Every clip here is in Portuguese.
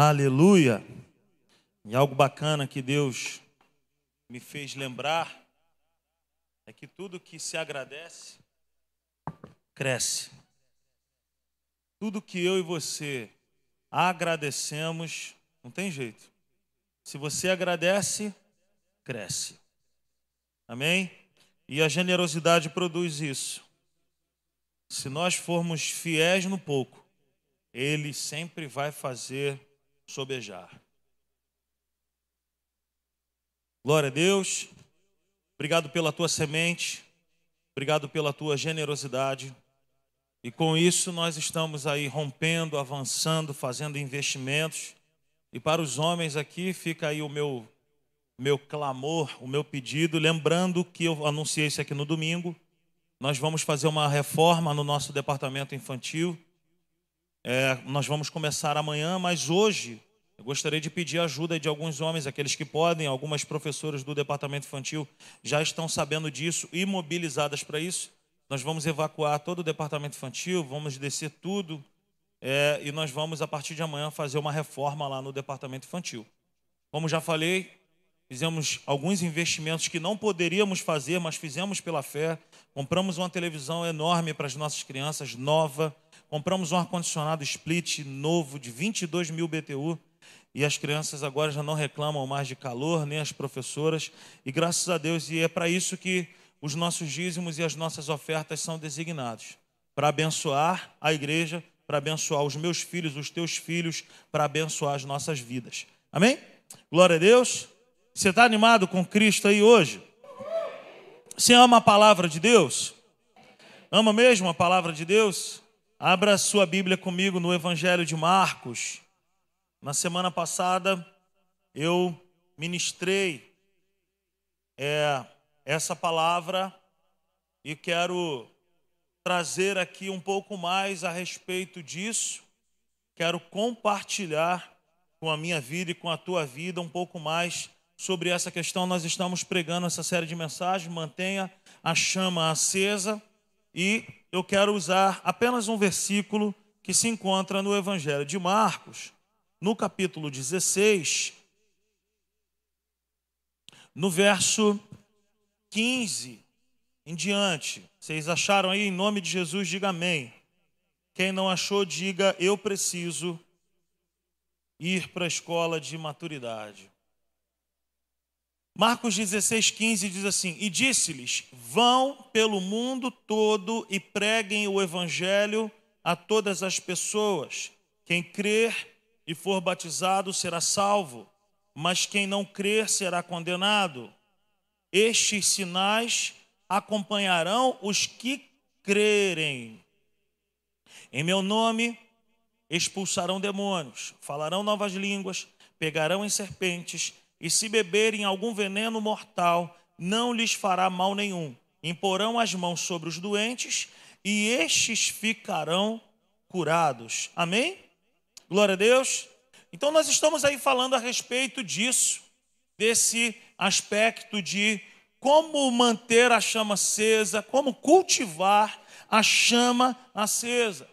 Aleluia! E algo bacana que Deus me fez lembrar é que tudo que se agradece cresce. Tudo que eu e você agradecemos, não tem jeito. Se você agradece, cresce. Amém? E a generosidade produz isso. Se nós formos fiéis no pouco, Ele sempre vai fazer sobejar. Glória a Deus. Obrigado pela tua semente. Obrigado pela tua generosidade. E com isso nós estamos aí rompendo, avançando, fazendo investimentos. E para os homens aqui fica aí o meu meu clamor, o meu pedido, lembrando que eu anunciei isso aqui no domingo. Nós vamos fazer uma reforma no nosso departamento infantil. É, nós vamos começar amanhã, mas hoje eu gostaria de pedir ajuda de alguns homens, aqueles que podem, algumas professoras do departamento infantil já estão sabendo disso e mobilizadas para isso. Nós vamos evacuar todo o departamento infantil, vamos descer tudo é, e nós vamos, a partir de amanhã, fazer uma reforma lá no departamento infantil. Como já falei, fizemos alguns investimentos que não poderíamos fazer, mas fizemos pela fé. Compramos uma televisão enorme para as nossas crianças, nova. Compramos um ar-condicionado split novo de 22 mil BTU. E as crianças agora já não reclamam mais de calor, nem as professoras. E graças a Deus, e é para isso que os nossos dízimos e as nossas ofertas são designados para abençoar a igreja, para abençoar os meus filhos, os teus filhos, para abençoar as nossas vidas. Amém? Glória a Deus. Você está animado com Cristo aí hoje? Você ama a palavra de Deus? Ama mesmo a palavra de Deus? Abra sua Bíblia comigo no Evangelho de Marcos. Na semana passada eu ministrei é, essa palavra e quero trazer aqui um pouco mais a respeito disso. Quero compartilhar com a minha vida e com a tua vida um pouco mais sobre essa questão. Nós estamos pregando essa série de mensagens. Mantenha a chama acesa. E eu quero usar apenas um versículo que se encontra no Evangelho de Marcos, no capítulo 16, no verso 15 em diante. Vocês acharam aí? Em nome de Jesus, diga amém. Quem não achou, diga eu preciso ir para a escola de maturidade. Marcos 16, 15 diz assim: E disse-lhes: Vão pelo mundo todo e preguem o evangelho a todas as pessoas. Quem crer e for batizado será salvo, mas quem não crer será condenado. Estes sinais acompanharão os que crerem. Em meu nome expulsarão demônios, falarão novas línguas, pegarão em serpentes e se beberem algum veneno mortal, não lhes fará mal nenhum. Imporão as mãos sobre os doentes e estes ficarão curados. Amém? Glória a Deus. Então nós estamos aí falando a respeito disso, desse aspecto de como manter a chama acesa, como cultivar a chama acesa.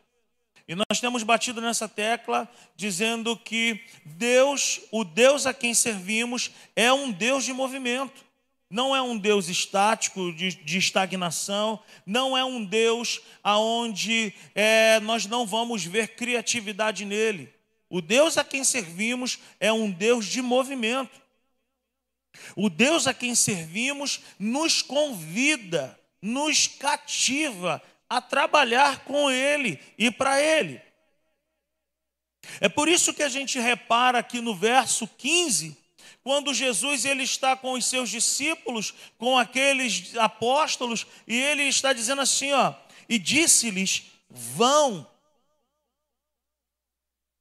E nós temos batido nessa tecla dizendo que Deus, o Deus a quem servimos, é um Deus de movimento. Não é um Deus estático, de, de estagnação, não é um Deus aonde é, nós não vamos ver criatividade nele. O Deus a quem servimos é um Deus de movimento. O Deus a quem servimos nos convida, nos cativa a trabalhar com Ele e para Ele. É por isso que a gente repara aqui no verso 15, quando Jesus ele está com os seus discípulos, com aqueles apóstolos, e ele está dizendo assim, ó, e disse-lhes: vão.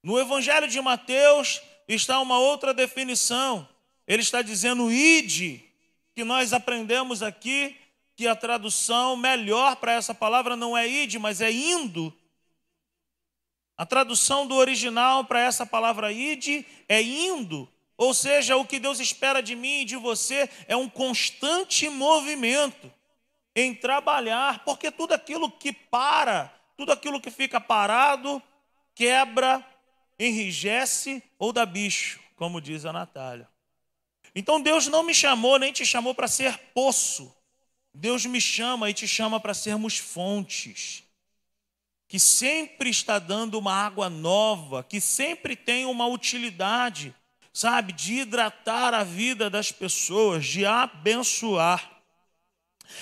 No Evangelho de Mateus está uma outra definição. Ele está dizendo ide, que nós aprendemos aqui que a tradução melhor para essa palavra não é ide, mas é indo. A tradução do original para essa palavra ide é indo. Ou seja, o que Deus espera de mim e de você é um constante movimento em trabalhar, porque tudo aquilo que para, tudo aquilo que fica parado, quebra, enrijece ou dá bicho, como diz a Natália. Então Deus não me chamou, nem te chamou para ser poço. Deus me chama e te chama para sermos fontes, que sempre está dando uma água nova, que sempre tem uma utilidade, sabe, de hidratar a vida das pessoas, de abençoar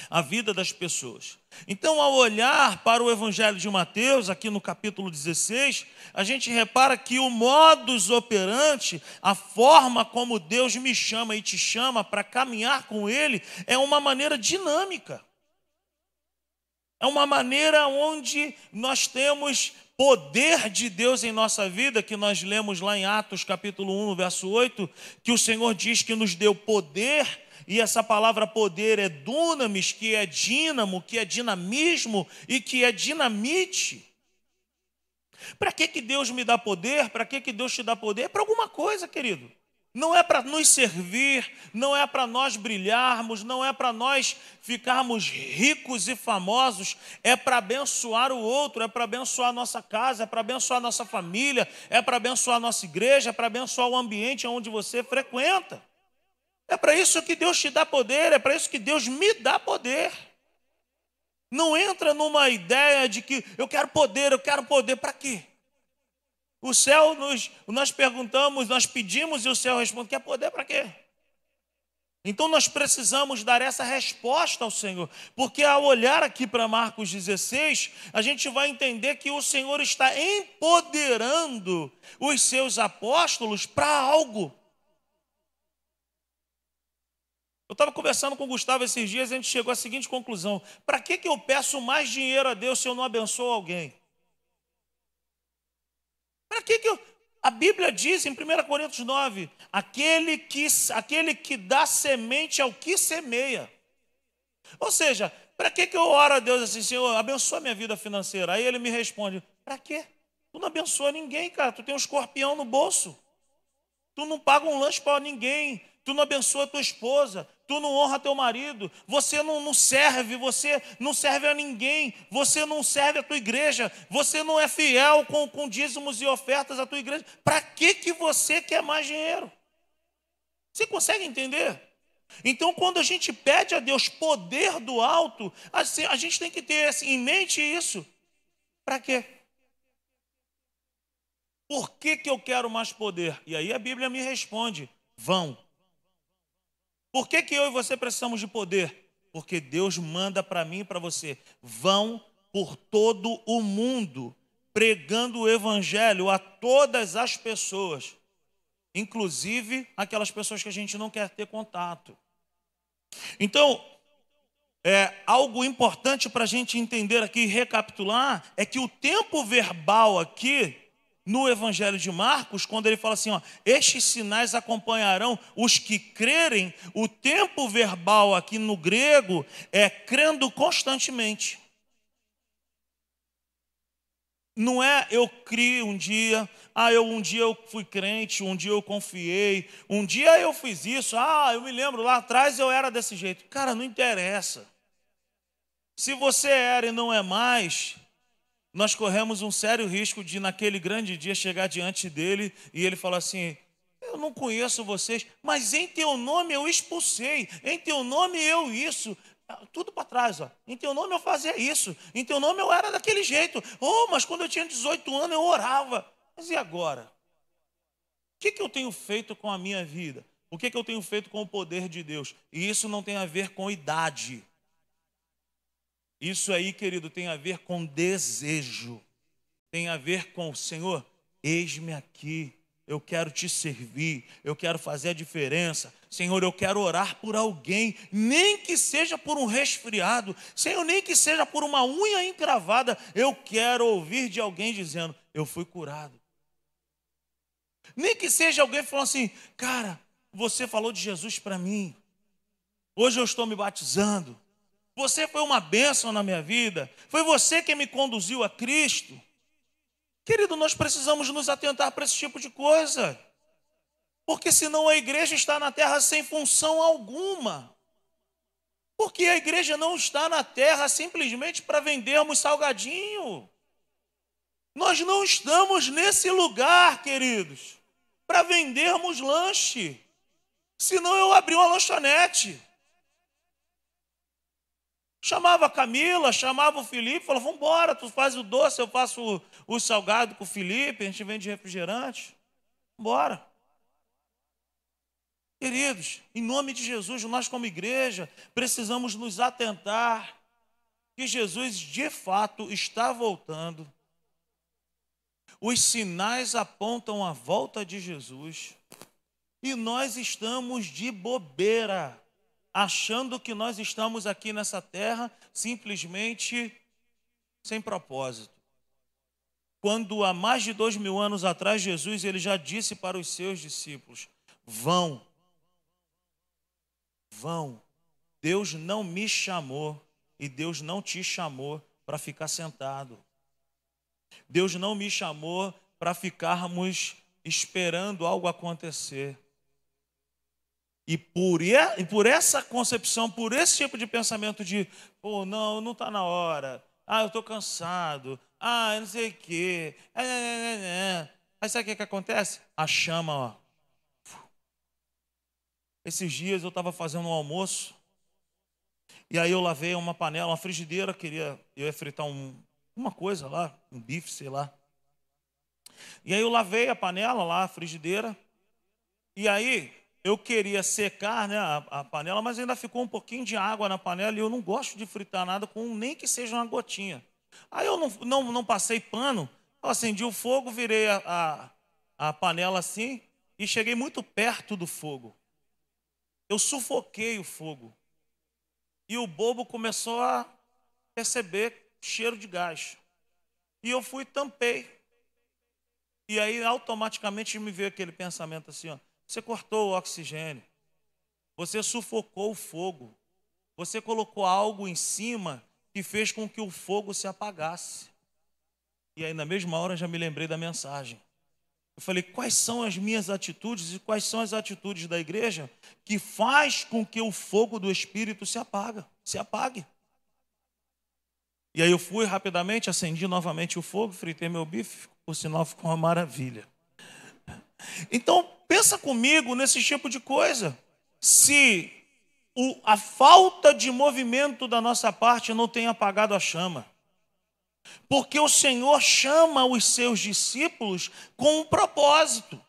a vida das pessoas. Então, ao olhar para o Evangelho de Mateus, aqui no capítulo 16, a gente repara que o modus operandi, a forma como Deus me chama e te chama para caminhar com Ele, é uma maneira dinâmica. É uma maneira onde nós temos poder de Deus em nossa vida, que nós lemos lá em Atos capítulo 1, verso 8, que o Senhor diz que nos deu poder e essa palavra poder é dunamis, que é dínamo, que é dinamismo e que é dinamite. Para que, que Deus me dá poder? Para que, que Deus te dá poder? É para alguma coisa, querido. Não é para nos servir, não é para nós brilharmos, não é para nós ficarmos ricos e famosos, é para abençoar o outro, é para abençoar a nossa casa, é para abençoar a nossa família, é para abençoar a nossa igreja, é para abençoar o ambiente onde você frequenta. É para isso que Deus te dá poder, é para isso que Deus me dá poder. Não entra numa ideia de que eu quero poder, eu quero poder, para quê? O céu, nos, nós perguntamos, nós pedimos e o céu responde: quer poder para quê? Então nós precisamos dar essa resposta ao Senhor, porque ao olhar aqui para Marcos 16, a gente vai entender que o Senhor está empoderando os seus apóstolos para algo. Eu estava conversando com o Gustavo esses dias e a gente chegou à seguinte conclusão: para que, que eu peço mais dinheiro a Deus se eu não abençoo alguém? Para que, que eu. A Bíblia diz em 1 Coríntios 9: aquele que, aquele que dá semente ao que semeia. Ou seja, para que, que eu oro a Deus assim, Senhor, abençoa minha vida financeira? Aí ele me responde: para quê? Tu não abençoa ninguém, cara. Tu tem um escorpião no bolso. Tu não paga um lanche para ninguém. Tu não abençoa tua esposa tu não honra teu marido, você não, não serve, você não serve a ninguém, você não serve a tua igreja, você não é fiel com, com dízimos e ofertas à tua igreja. Para que, que você quer mais dinheiro? Você consegue entender? Então, quando a gente pede a Deus poder do alto, assim, a gente tem que ter assim, em mente isso. Para quê? Por que, que eu quero mais poder? E aí a Bíblia me responde: vão por que, que eu e você precisamos de poder? Porque Deus manda para mim e para você: vão por todo o mundo, pregando o evangelho a todas as pessoas, inclusive aquelas pessoas que a gente não quer ter contato. Então, é, algo importante para a gente entender aqui, recapitular, é que o tempo verbal aqui no Evangelho de Marcos, quando ele fala assim: ó, estes sinais acompanharão os que crerem, o tempo verbal aqui no grego é crendo constantemente. Não é eu criei um dia, ah, eu um dia eu fui crente, um dia eu confiei, um dia eu fiz isso, ah, eu me lembro lá atrás eu era desse jeito. Cara, não interessa. Se você era e não é mais, nós corremos um sério risco de, naquele grande dia, chegar diante dele e ele falar assim: Eu não conheço vocês, mas em teu nome eu expulsei, em teu nome eu isso. Ah, tudo para trás, ó. Em teu nome eu fazia isso, em teu nome eu era daquele jeito. Oh, mas quando eu tinha 18 anos eu orava. Mas e agora? O que, que eu tenho feito com a minha vida? O que, que eu tenho feito com o poder de Deus? E isso não tem a ver com idade. Isso aí, querido, tem a ver com desejo, tem a ver com, Senhor, eis-me aqui, eu quero te servir, eu quero fazer a diferença. Senhor, eu quero orar por alguém, nem que seja por um resfriado, Senhor, nem que seja por uma unha encravada, eu quero ouvir de alguém dizendo: Eu fui curado. Nem que seja alguém falando assim, cara, você falou de Jesus para mim, hoje eu estou me batizando, você foi uma bênção na minha vida. Foi você que me conduziu a Cristo. Querido, nós precisamos nos atentar para esse tipo de coisa. Porque senão a igreja está na terra sem função alguma. Porque a igreja não está na terra simplesmente para vendermos salgadinho. Nós não estamos nesse lugar, queridos, para vendermos lanche. Senão eu abri uma lanchonete. Chamava a Camila, chamava o Felipe, falou: vamos embora, tu faz o doce, eu faço o, o salgado com o Felipe, a gente vende refrigerante. Bora. Queridos, em nome de Jesus, nós como igreja precisamos nos atentar que Jesus de fato está voltando. Os sinais apontam a volta de Jesus. E nós estamos de bobeira, achando que nós estamos aqui nessa terra simplesmente sem propósito. Quando há mais de dois mil anos atrás, Jesus ele já disse para os seus discípulos: vão, vão. Deus não me chamou e Deus não te chamou para ficar sentado. Deus não me chamou para ficarmos esperando algo acontecer. E por, e por essa concepção, por esse tipo de pensamento de, pô, não, não está na hora. Ah, eu estou cansado. Ah, não sei o quê. É, é, é, é. Aí sabe o que, que acontece? A chama, ó. Esses dias eu estava fazendo um almoço. E aí eu lavei uma panela, uma frigideira, queria, eu ia fritar um, uma coisa lá, um bife, sei lá. E aí eu lavei a panela lá, a frigideira. E aí eu queria secar né, a, a, panela, mas ainda ficou um pouquinho de água na panela e eu não gosto de fritar nada com nem que seja uma gotinha. Aí eu não, não, não passei pano, eu acendi o fogo, virei a, a, a panela assim e cheguei muito perto do fogo. Eu sufoquei o fogo. E o bobo começou a perceber cheiro de gás. E eu fui tampei. E aí automaticamente me veio aquele pensamento assim, ó, você cortou o oxigênio. Você sufocou o fogo. Você colocou algo em cima que fez com que o fogo se apagasse. E aí, na mesma hora, já me lembrei da mensagem. Eu falei, quais são as minhas atitudes e quais são as atitudes da igreja que faz com que o fogo do Espírito se apaga, se apague. E aí eu fui rapidamente, acendi novamente o fogo, fritei meu bife, por sinal ficou uma maravilha. Então, pensa comigo nesse tipo de coisa. Se o, a falta de movimento da nossa parte não tem apagado a chama. Porque o Senhor chama os seus discípulos com um propósito.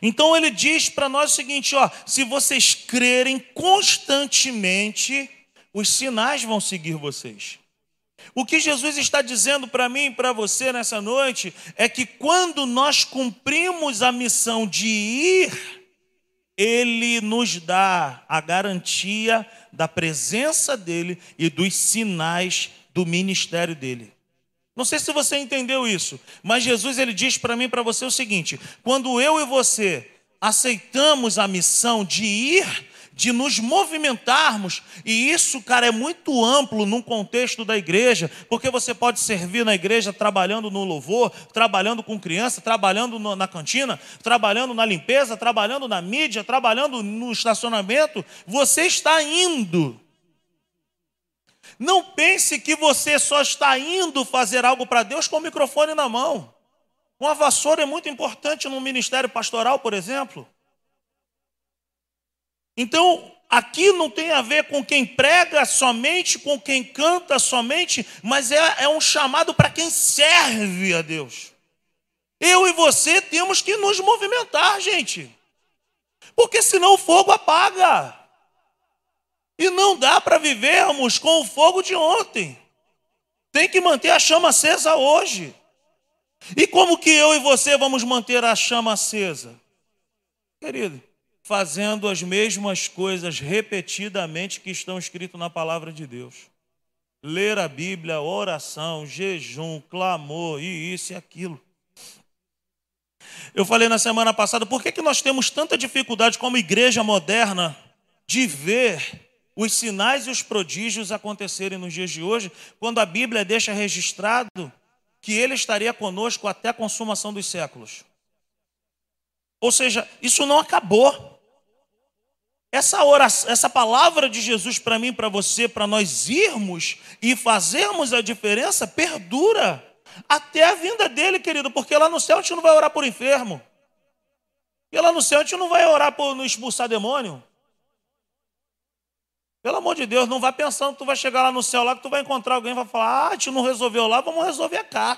Então ele diz para nós o seguinte: ó, se vocês crerem constantemente, os sinais vão seguir vocês. O que Jesus está dizendo para mim e para você nessa noite é que quando nós cumprimos a missão de ir, Ele nos dá a garantia da presença dEle e dos sinais do ministério dEle. Não sei se você entendeu isso, mas Jesus ele diz para mim e para você o seguinte: quando eu e você aceitamos a missão de ir, de nos movimentarmos, e isso, cara, é muito amplo num contexto da igreja, porque você pode servir na igreja trabalhando no louvor, trabalhando com criança, trabalhando na cantina, trabalhando na limpeza, trabalhando na mídia, trabalhando no estacionamento, você está indo. Não pense que você só está indo fazer algo para Deus com o microfone na mão. Uma vassoura é muito importante no ministério pastoral, por exemplo. Então, aqui não tem a ver com quem prega somente, com quem canta somente, mas é, é um chamado para quem serve a Deus. Eu e você temos que nos movimentar, gente, porque senão o fogo apaga. E não dá para vivermos com o fogo de ontem. Tem que manter a chama acesa hoje. E como que eu e você vamos manter a chama acesa? Querido, fazendo as mesmas coisas repetidamente que estão escritas na palavra de Deus. Ler a Bíblia, oração, jejum, clamor e isso e aquilo. Eu falei na semana passada, por que, que nós temos tanta dificuldade como igreja moderna de ver os sinais e os prodígios acontecerem nos dias de hoje, quando a Bíblia deixa registrado que ele estaria conosco até a consumação dos séculos. Ou seja, isso não acabou. Essa, oração, essa palavra de Jesus para mim, para você, para nós irmos e fazermos a diferença, perdura. até a vinda dele, querido, porque lá no céu a gente não vai orar por enfermo. E lá no céu a gente não vai orar por não expulsar demônio. Pelo amor de Deus, não vai pensando que tu vai chegar lá no céu lá que tu vai encontrar alguém e vai falar: "Ah, a gente não resolveu lá, vamos resolver cá".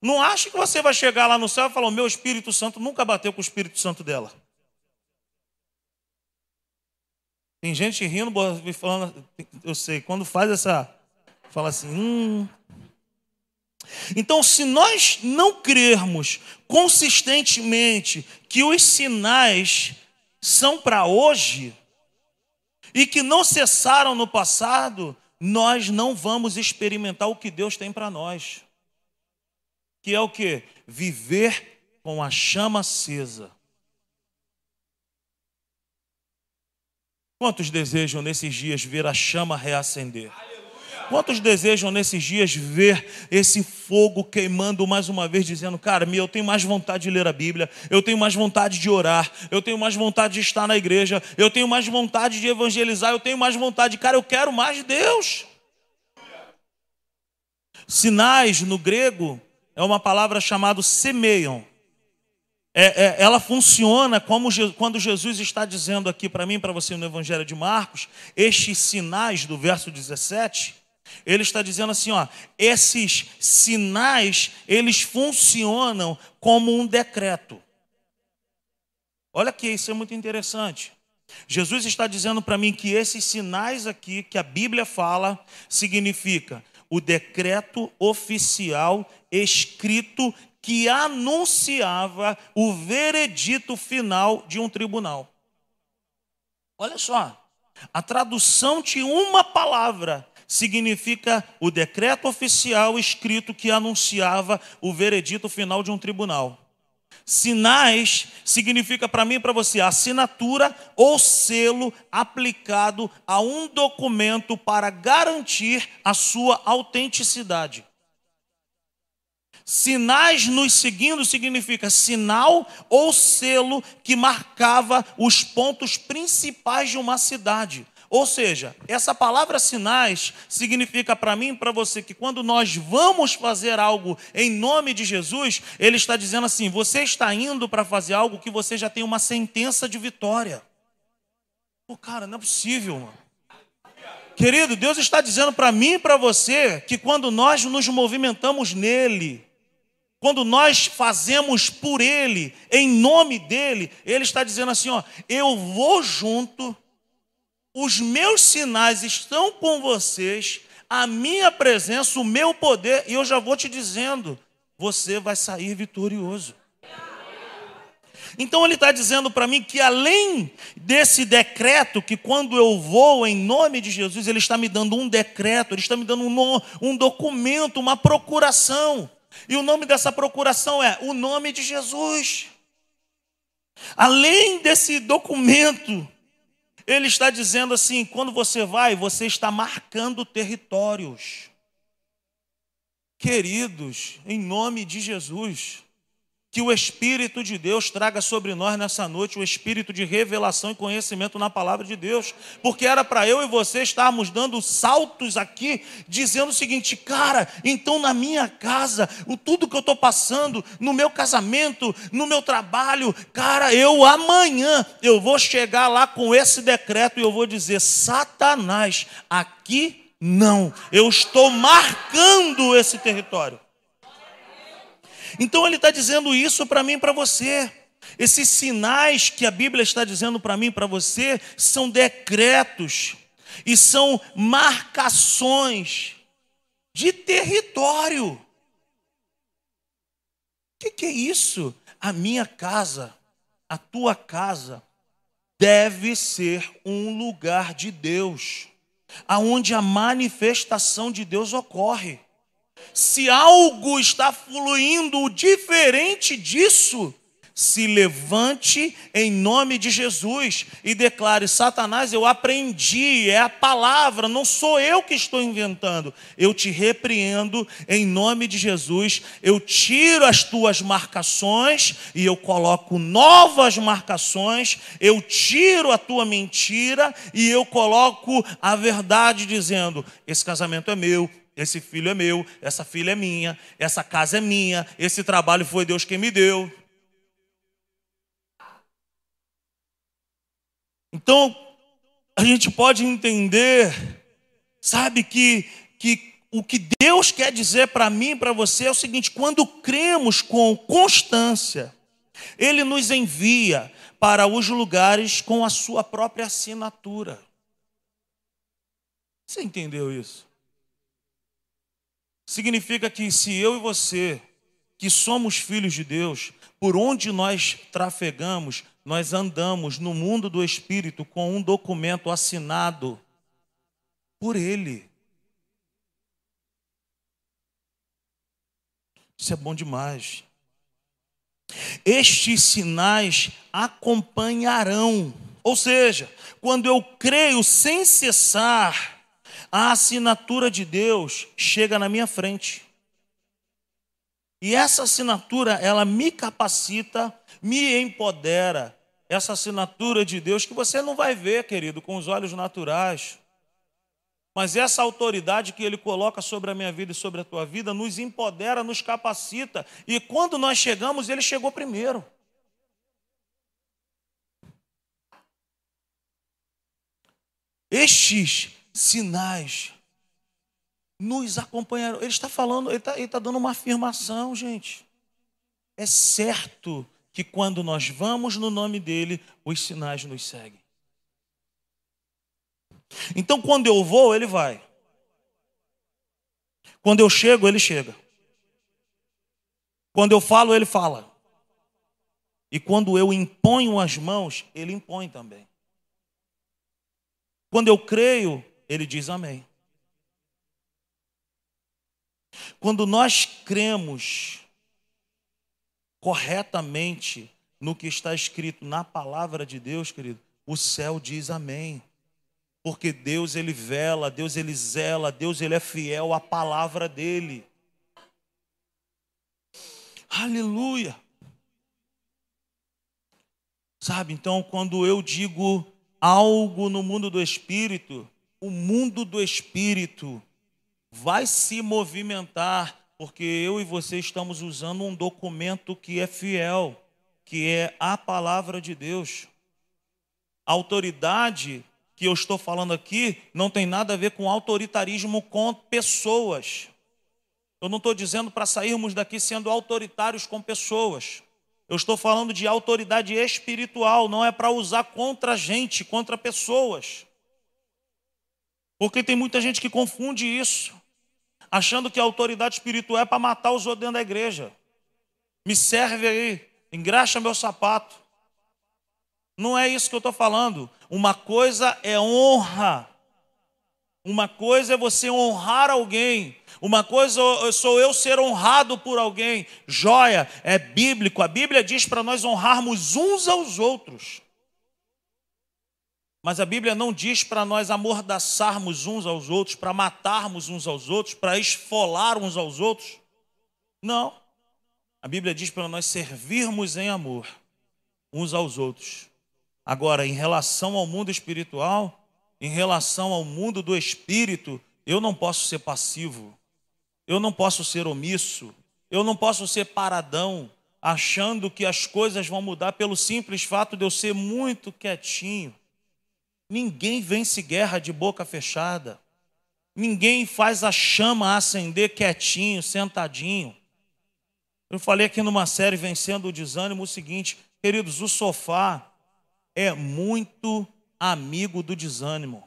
Não acha que você vai chegar lá no céu e falar: "O meu Espírito Santo nunca bateu com o Espírito Santo dela". Tem gente rindo, falando, eu sei, quando faz essa, fala assim, hum. Então, se nós não crermos consistentemente que os sinais são para hoje e que não cessaram no passado, nós não vamos experimentar o que Deus tem para nós. Que é o que? Viver com a chama acesa. Quantos desejam nesses dias ver a chama reacender? Quantos desejam nesses dias ver esse fogo queimando mais uma vez, dizendo, cara, eu tenho mais vontade de ler a Bíblia, eu tenho mais vontade de orar, eu tenho mais vontade de estar na igreja, eu tenho mais vontade de evangelizar, eu tenho mais vontade, cara, eu quero mais de Deus. Sinais no grego é uma palavra chamada semeiam é, é, ela funciona como quando Jesus está dizendo aqui para mim, para você no Evangelho de Marcos, estes sinais do verso 17, ele está dizendo assim, ó, esses sinais, eles funcionam como um decreto. Olha aqui, isso é muito interessante. Jesus está dizendo para mim que esses sinais aqui que a Bíblia fala significa o decreto oficial escrito que anunciava o veredito final de um tribunal. Olha só, a tradução de uma palavra significa o decreto oficial escrito que anunciava o veredito final de um tribunal. Sinais significa para mim e para você assinatura ou selo aplicado a um documento para garantir a sua autenticidade. Sinais nos seguindo significa sinal ou selo que marcava os pontos principais de uma cidade. Ou seja, essa palavra sinais significa para mim e para você que quando nós vamos fazer algo em nome de Jesus, ele está dizendo assim: você está indo para fazer algo que você já tem uma sentença de vitória. Pô, cara, não é possível, mano. Querido, Deus está dizendo para mim e para você que quando nós nos movimentamos nele, quando nós fazemos por Ele, em nome dEle, Ele está dizendo assim: ó, eu vou junto, os meus sinais estão com vocês, a minha presença, o meu poder, e eu já vou te dizendo, você vai sair vitorioso. Então ele está dizendo para mim que além desse decreto, que quando eu vou em nome de Jesus, ele está me dando um decreto, ele está me dando um, um documento, uma procuração. E o nome dessa procuração é o nome de Jesus. Além desse documento, ele está dizendo assim: quando você vai, você está marcando territórios. Queridos, em nome de Jesus, que o Espírito de Deus traga sobre nós nessa noite o espírito de revelação e conhecimento na palavra de Deus, porque era para eu e você estarmos dando saltos aqui, dizendo o seguinte, cara, então na minha casa, o tudo que eu estou passando, no meu casamento, no meu trabalho, cara, eu amanhã eu vou chegar lá com esse decreto e eu vou dizer, Satanás, aqui não, eu estou marcando esse território. Então ele está dizendo isso para mim e para você. Esses sinais que a Bíblia está dizendo para mim e para você são decretos e são marcações de território. O que, que é isso? A minha casa, a tua casa, deve ser um lugar de Deus, aonde a manifestação de Deus ocorre. Se algo está fluindo diferente disso, se levante em nome de Jesus e declare: Satanás, eu aprendi, é a palavra, não sou eu que estou inventando. Eu te repreendo em nome de Jesus. Eu tiro as tuas marcações e eu coloco novas marcações. Eu tiro a tua mentira e eu coloco a verdade, dizendo: Esse casamento é meu, esse filho é meu, essa filha é minha, essa casa é minha, esse trabalho foi Deus quem me deu. Então, a gente pode entender, sabe, que, que o que Deus quer dizer para mim e para você é o seguinte: quando cremos com constância, Ele nos envia para os lugares com a sua própria assinatura. Você entendeu isso? Significa que se eu e você, que somos filhos de Deus, por onde nós trafegamos, nós andamos no mundo do Espírito com um documento assinado por Ele. Isso é bom demais. Estes sinais acompanharão, ou seja, quando eu creio sem cessar, a assinatura de Deus chega na minha frente. E essa assinatura, ela me capacita, me empodera. Essa assinatura de Deus que você não vai ver, querido, com os olhos naturais. Mas essa autoridade que Ele coloca sobre a minha vida e sobre a tua vida nos empodera, nos capacita. E quando nós chegamos, Ele chegou primeiro. Estes sinais nos acompanharão. Ele está falando, ele está, ele está dando uma afirmação, gente. É certo que quando nós vamos no nome dele, os sinais nos seguem. Então, quando eu vou, ele vai. Quando eu chego, ele chega. Quando eu falo, ele fala. E quando eu imponho as mãos, ele impõe também. Quando eu creio, ele diz amém. Quando nós cremos corretamente no que está escrito na palavra de Deus, querido, o céu diz amém porque Deus ele vela, Deus ele zela, Deus ele é fiel à palavra dele. Aleluia. Sabe, então quando eu digo algo no mundo do espírito, o mundo do espírito vai se movimentar, porque eu e você estamos usando um documento que é fiel, que é a palavra de Deus. A autoridade que eu estou falando aqui não tem nada a ver com autoritarismo com pessoas. Eu não estou dizendo para sairmos daqui sendo autoritários com pessoas. Eu estou falando de autoridade espiritual, não é para usar contra gente, contra pessoas. Porque tem muita gente que confunde isso, achando que a autoridade espiritual é para matar os outros dentro da igreja. Me serve aí, engraxa meu sapato. Não é isso que eu estou falando. Uma coisa é honra. Uma coisa é você honrar alguém. Uma coisa sou eu ser honrado por alguém. Joia, é bíblico. A Bíblia diz para nós honrarmos uns aos outros. Mas a Bíblia não diz para nós amordaçarmos uns aos outros, para matarmos uns aos outros, para esfolar uns aos outros. Não. A Bíblia diz para nós servirmos em amor uns aos outros. Agora, em relação ao mundo espiritual, em relação ao mundo do espírito, eu não posso ser passivo, eu não posso ser omisso, eu não posso ser paradão, achando que as coisas vão mudar pelo simples fato de eu ser muito quietinho. Ninguém vence guerra de boca fechada. Ninguém faz a chama acender quietinho, sentadinho. Eu falei aqui numa série Vencendo o Desânimo o seguinte, queridos, o sofá é muito amigo do desânimo.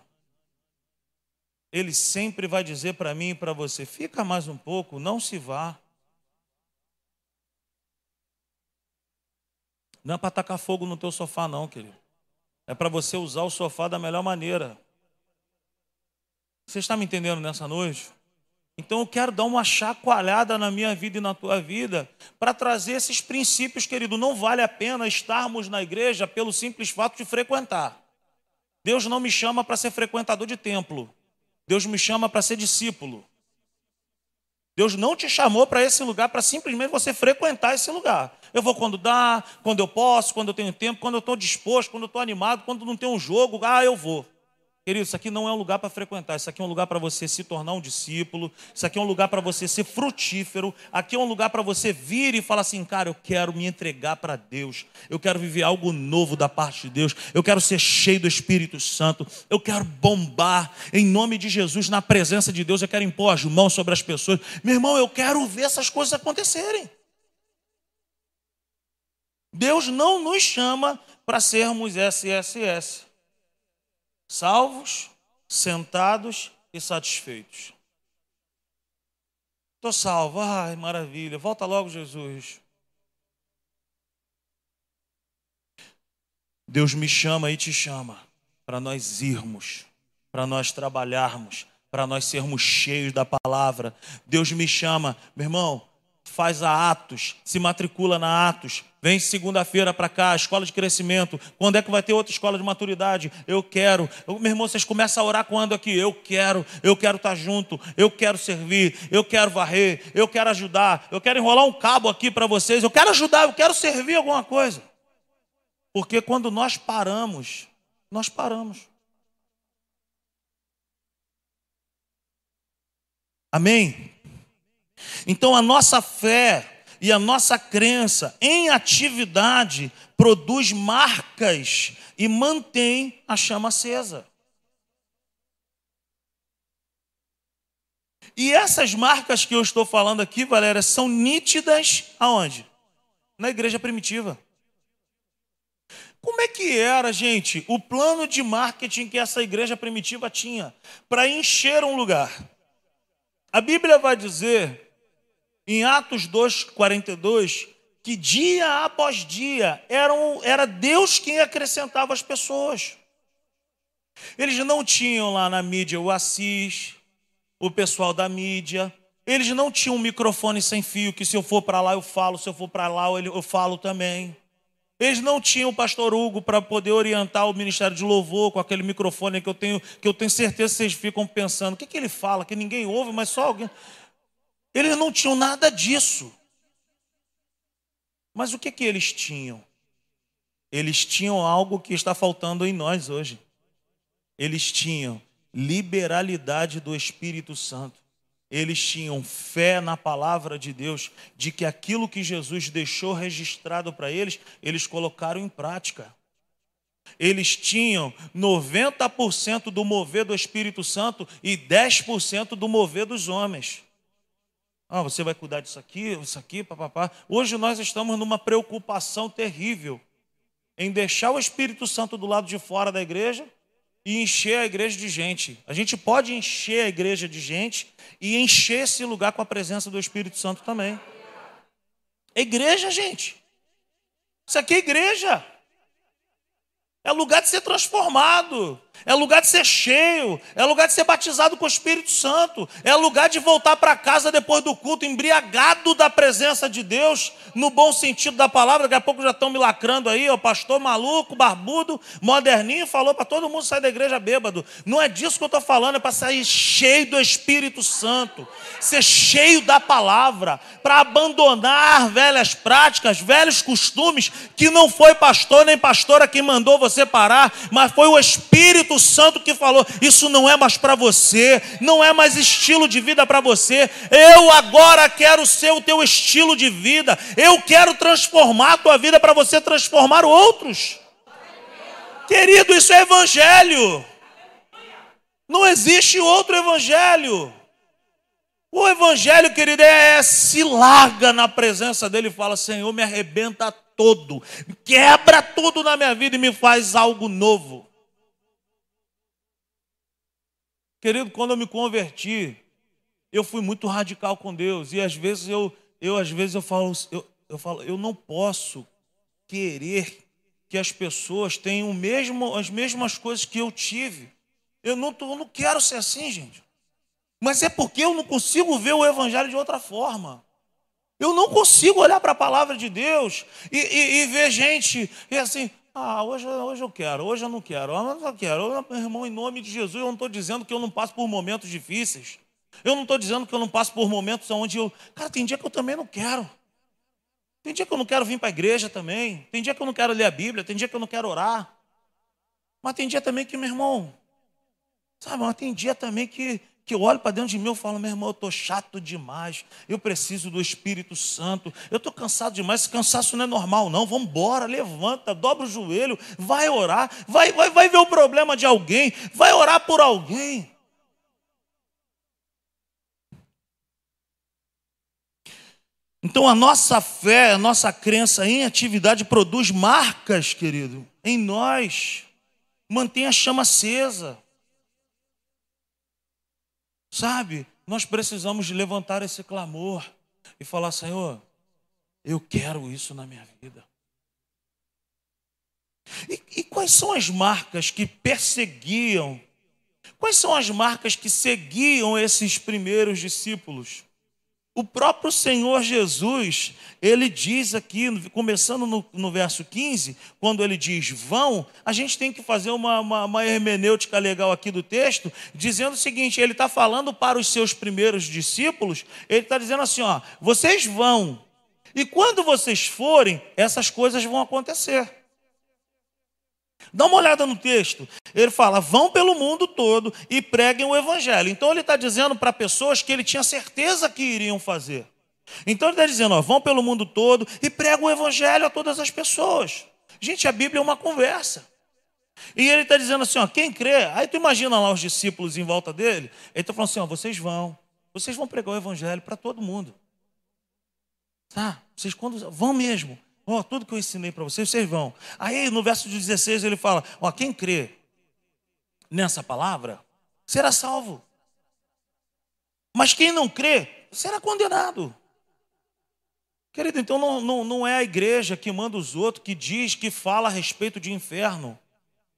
Ele sempre vai dizer para mim e para você: fica mais um pouco, não se vá. Não é para tacar fogo no teu sofá, não, querido. É para você usar o sofá da melhor maneira. Você está me entendendo nessa noite? Então eu quero dar uma chacoalhada na minha vida e na tua vida para trazer esses princípios, querido. Não vale a pena estarmos na igreja pelo simples fato de frequentar. Deus não me chama para ser frequentador de templo. Deus me chama para ser discípulo. Deus não te chamou para esse lugar para simplesmente você frequentar esse lugar. Eu vou quando dá, quando eu posso, quando eu tenho tempo, quando eu estou disposto, quando eu estou animado, quando não tem um jogo, ah, eu vou. Querido, isso aqui não é um lugar para frequentar, isso aqui é um lugar para você se tornar um discípulo, isso aqui é um lugar para você ser frutífero, aqui é um lugar para você vir e falar assim, cara, eu quero me entregar para Deus, eu quero viver algo novo da parte de Deus, eu quero ser cheio do Espírito Santo, eu quero bombar em nome de Jesus na presença de Deus, eu quero impor as mãos sobre as pessoas. Meu irmão, eu quero ver essas coisas acontecerem. Deus não nos chama para sermos SSS salvos, sentados e satisfeitos. Estou salvo, ai maravilha, volta logo, Jesus. Deus me chama e te chama para nós irmos, para nós trabalharmos, para nós sermos cheios da palavra. Deus me chama, meu irmão, faz a Atos, se matricula na Atos, vem segunda-feira para cá, escola de crescimento. Quando é que vai ter outra escola de maturidade? Eu quero. Eu, meu irmão, vocês começam a orar quando aqui? Eu quero, eu quero estar tá junto, eu quero servir, eu quero varrer, eu quero ajudar, eu quero enrolar um cabo aqui para vocês, eu quero ajudar, eu quero servir alguma coisa. Porque quando nós paramos, nós paramos. Amém? Então a nossa fé e a nossa crença em atividade produz marcas e mantém a chama acesa. E essas marcas que eu estou falando aqui, Valéria, são nítidas aonde? Na igreja primitiva. Como é que era, gente, o plano de marketing que essa igreja primitiva tinha para encher um lugar? A Bíblia vai dizer em Atos 2,42, que dia após dia eram, era Deus quem acrescentava as pessoas. Eles não tinham lá na mídia o Assis, o pessoal da mídia, eles não tinham um microfone sem fio, que se eu for para lá eu falo, se eu for para lá eu falo também. Eles não tinham o pastor Hugo para poder orientar o ministério de louvor com aquele microfone que eu tenho, que eu tenho certeza que vocês ficam pensando, o que, que ele fala, que ninguém ouve, mas só alguém. Eles não tinham nada disso. Mas o que, que eles tinham? Eles tinham algo que está faltando em nós hoje. Eles tinham liberalidade do Espírito Santo. Eles tinham fé na palavra de Deus, de que aquilo que Jesus deixou registrado para eles, eles colocaram em prática. Eles tinham 90% do mover do Espírito Santo e 10% do mover dos homens. Ah, você vai cuidar disso aqui, isso aqui, papapá. Hoje nós estamos numa preocupação terrível em deixar o Espírito Santo do lado de fora da igreja e encher a igreja de gente. A gente pode encher a igreja de gente e encher esse lugar com a presença do Espírito Santo também. É igreja, gente. Isso aqui é igreja. É lugar de ser transformado. É lugar de ser cheio, é lugar de ser batizado com o Espírito Santo, é lugar de voltar para casa depois do culto, embriagado da presença de Deus, no bom sentido da palavra. Daqui a pouco já estão me lacrando aí, o pastor maluco, barbudo, moderninho, falou para todo mundo sair da igreja bêbado. Não é disso que eu estou falando, é para sair cheio do Espírito Santo, ser cheio da palavra, para abandonar velhas práticas, velhos costumes, que não foi pastor nem pastora que mandou você parar, mas foi o Espírito Espírito Santo que falou: Isso não é mais para você, não é mais estilo de vida para você. Eu agora quero ser o teu estilo de vida. Eu quero transformar a tua vida para você transformar outros. Querido, isso é evangelho. Não existe outro evangelho. O evangelho, querido, é, é se larga na presença dele e fala: Senhor, me arrebenta todo, quebra tudo na minha vida e me faz algo novo. Querido, quando eu me converti, eu fui muito radical com Deus. E às vezes eu, eu às vezes eu falo, eu, eu falo, eu não posso querer que as pessoas tenham mesmo, as mesmas coisas que eu tive. Eu não, eu não quero ser assim, gente. Mas é porque eu não consigo ver o Evangelho de outra forma. Eu não consigo olhar para a palavra de Deus e, e, e ver gente e assim, ah, hoje, hoje eu quero, hoje eu não quero, hoje eu quero. Meu irmão, em nome de Jesus, eu não estou dizendo que eu não passo por momentos difíceis. Eu não estou dizendo que eu não passo por momentos onde eu. Cara, tem dia que eu também não quero. Tem dia que eu não quero vir para a igreja também. Tem dia que eu não quero ler a Bíblia. Tem dia que eu não quero orar. Mas tem dia também que, meu irmão, Sabe, mas tem dia também que, que eu olho para dentro de mim e falo, meu irmão, eu estou chato demais, eu preciso do Espírito Santo, eu estou cansado demais, esse cansaço não é normal, não. Vamos embora, levanta, dobra o joelho, vai orar, vai, vai, vai ver o problema de alguém, vai orar por alguém. Então a nossa fé, a nossa crença em atividade produz marcas, querido, em nós. Mantém a chama acesa. Sabe? Nós precisamos levantar esse clamor e falar: Senhor, eu quero isso na minha vida. E, e, quais são as marcas que perseguiam? Quais são as marcas que seguiam esses primeiros discípulos? O próprio Senhor Jesus, ele diz aqui, começando no, no, verso 15, quando ele diz vão, a gente tem que fazer uma, uma, uma hermenêutica legal aqui do texto, dizendo o seguinte: ele está falando para os seus primeiros discípulos, ele está dizendo assim: ó, vocês vão, e quando vocês forem, essas coisas vão acontecer. Dá uma olhada no texto. Ele fala: vão pelo mundo todo e preguem o evangelho. Então ele está dizendo para pessoas que ele tinha certeza que iriam fazer. Então ele está dizendo: ó, vão pelo mundo todo e pregam o evangelho a todas as pessoas. Gente, a Bíblia é uma conversa. E ele está dizendo assim: ó, quem crê, aí tu imagina lá os discípulos em volta dele. Ele está falando assim: ó, vocês vão, vocês vão pregar o evangelho para todo mundo. Tá? Vocês quando vão mesmo. Ó, tudo que eu ensinei para vocês, vocês vão. Aí no verso 16 ele fala: Ó, quem crê nessa palavra será salvo. Mas quem não crê será condenado. Querido, então não, não, não é a igreja que manda os outros, que diz, que fala a respeito de inferno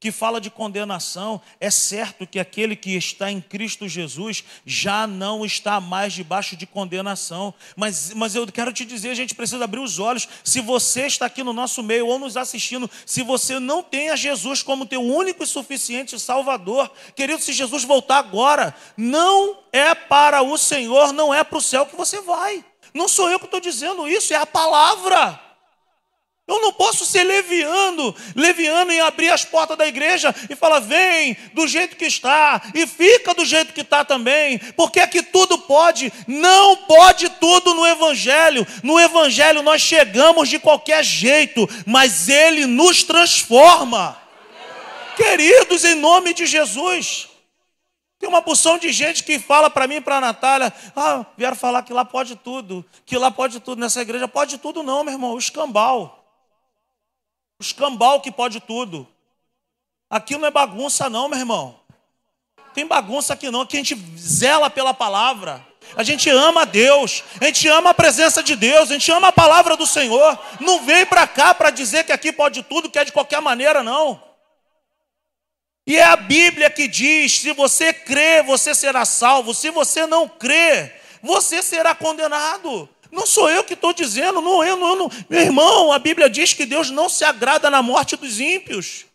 que fala de condenação, é certo que aquele que está em Cristo Jesus já não está mais debaixo de condenação. Mas, mas eu quero te dizer, a gente precisa abrir os olhos. Se você está aqui no nosso meio ou nos assistindo, se você não tem a Jesus como teu único e suficiente Salvador, querido, se Jesus voltar agora, não é para o Senhor, não é para o céu que você vai. Não sou eu que estou dizendo isso, é a palavra. Eu não posso ser leviano, leviano em abrir as portas da igreja e falar, vem do jeito que está e fica do jeito que está também, porque que tudo pode, não pode tudo no Evangelho. No Evangelho nós chegamos de qualquer jeito, mas ele nos transforma. Queridos, em nome de Jesus. Tem uma porção de gente que fala para mim e para a Natália: ah, vieram falar que lá pode tudo, que lá pode tudo nessa igreja. Pode tudo, não, meu irmão, o escambau. O escambau que pode tudo. Aqui não é bagunça, não, meu irmão. Tem bagunça aqui não, aqui a gente zela pela palavra. A gente ama Deus, a gente ama a presença de Deus, a gente ama a palavra do Senhor. Não vem para cá para dizer que aqui pode tudo, que é de qualquer maneira, não. E é a Bíblia que diz: se você crê, você será salvo, se você não crê, você será condenado. Não sou eu que estou dizendo, não eu, não, não. Meu irmão, a Bíblia diz que Deus não se agrada na morte dos ímpios.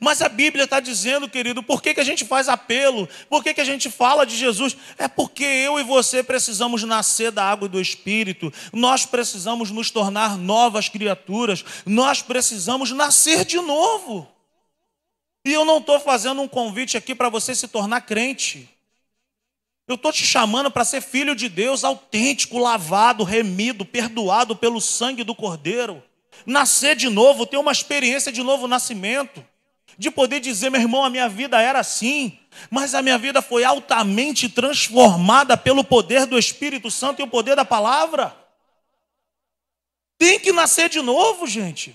Mas a Bíblia está dizendo, querido, por que, que a gente faz apelo? Por que, que a gente fala de Jesus? É porque eu e você precisamos nascer da água e do Espírito, nós precisamos nos tornar novas criaturas, nós precisamos nascer de novo. E eu não estou fazendo um convite aqui para você se tornar crente. Eu estou te chamando para ser filho de Deus autêntico, lavado, remido, perdoado pelo sangue do Cordeiro. Nascer de novo, ter uma experiência de novo nascimento. De poder dizer, meu irmão, a minha vida era assim, mas a minha vida foi altamente transformada pelo poder do Espírito Santo e o poder da palavra. Tem que nascer de novo, gente.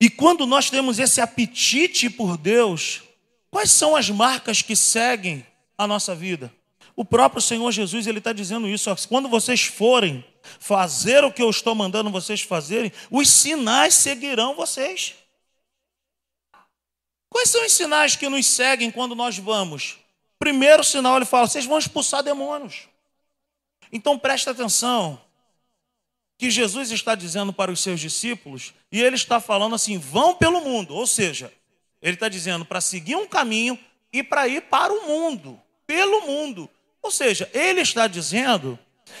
E quando nós temos esse apetite por Deus, Quais são as marcas que seguem a nossa vida? O próprio Senhor Jesus ele está dizendo isso. Ó, quando vocês forem fazer o que eu estou mandando vocês fazerem, os sinais seguirão vocês. Quais são os sinais que nos seguem quando nós vamos? Primeiro sinal, ele fala: vocês vão expulsar demônios. Então presta atenção, que Jesus está dizendo para os seus discípulos, e ele está falando assim: vão pelo mundo, ou seja, ele está dizendo para seguir um caminho e para ir para o mundo, pelo mundo. Ou seja, ele está dizendo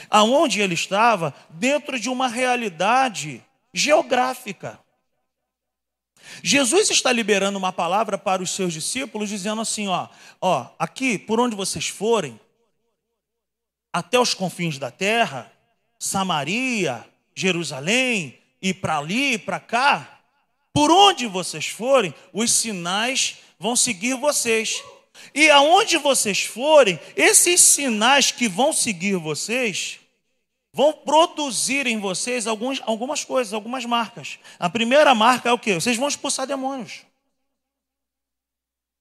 aonde ele estava dentro de uma realidade geográfica. Jesus está liberando uma palavra para os seus discípulos, dizendo assim: ó, ó, aqui, por onde vocês forem, até os confins da terra, Samaria, Jerusalém, e para ali, para cá, por onde vocês forem, os sinais vão seguir vocês. E aonde vocês forem, esses sinais que vão seguir vocês, vão produzir em vocês alguns, algumas coisas, algumas marcas. A primeira marca é o quê? Vocês vão expulsar demônios.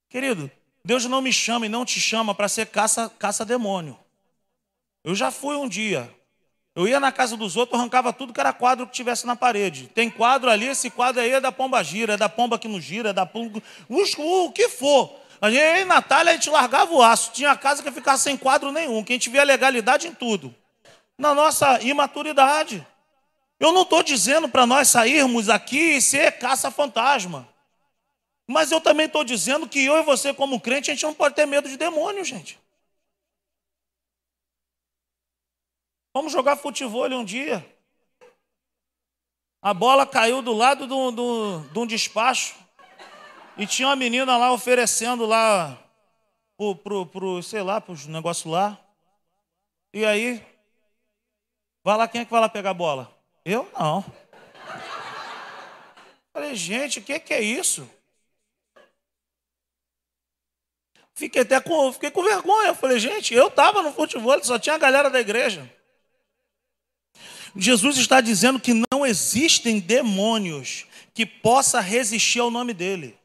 Querido, Deus não me chama e não te chama para ser caça, caça. Eu já fui um dia. Eu ia na casa dos outros, arrancava tudo que era quadro que tivesse na parede. Tem quadro ali, esse quadro aí é da pomba gira, é da pomba que não gira, é da pomba. O que for. A gente, em Natália, a gente largava o aço. Tinha casa que ficava sem quadro nenhum, que a gente via legalidade em tudo na nossa imaturidade. Eu não estou dizendo para nós sairmos aqui e ser caça-fantasma. Mas eu também estou dizendo que eu e você, como crente, a gente não pode ter medo de demônio, gente. Vamos jogar futebol um dia. A bola caiu do lado de de um despacho. E tinha uma menina lá oferecendo lá pro, pro, pro sei lá, para os negócios lá. E aí, Vai lá, quem é que vai lá pegar a bola? Eu não. Falei, gente, o que, que é isso? Fiquei até com, fiquei com vergonha. Falei, gente, eu estava no futebol, só tinha a galera da igreja. Jesus está dizendo que não existem demônios que possa resistir ao nome dele.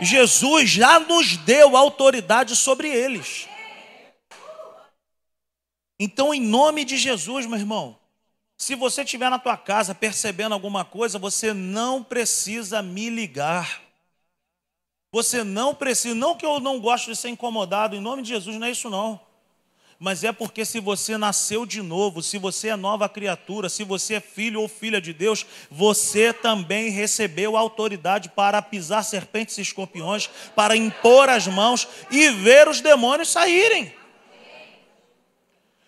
Jesus já nos deu autoridade sobre eles. Então, em nome de Jesus, meu irmão, se você estiver na tua casa percebendo alguma coisa, você não precisa me ligar. Você não precisa, não que eu não gosto de ser incomodado, em nome de Jesus, não é isso não. Mas é porque se você nasceu de novo, se você é nova criatura, se você é filho ou filha de Deus, você também recebeu autoridade para pisar serpentes e escorpiões, para impor as mãos e ver os demônios saírem.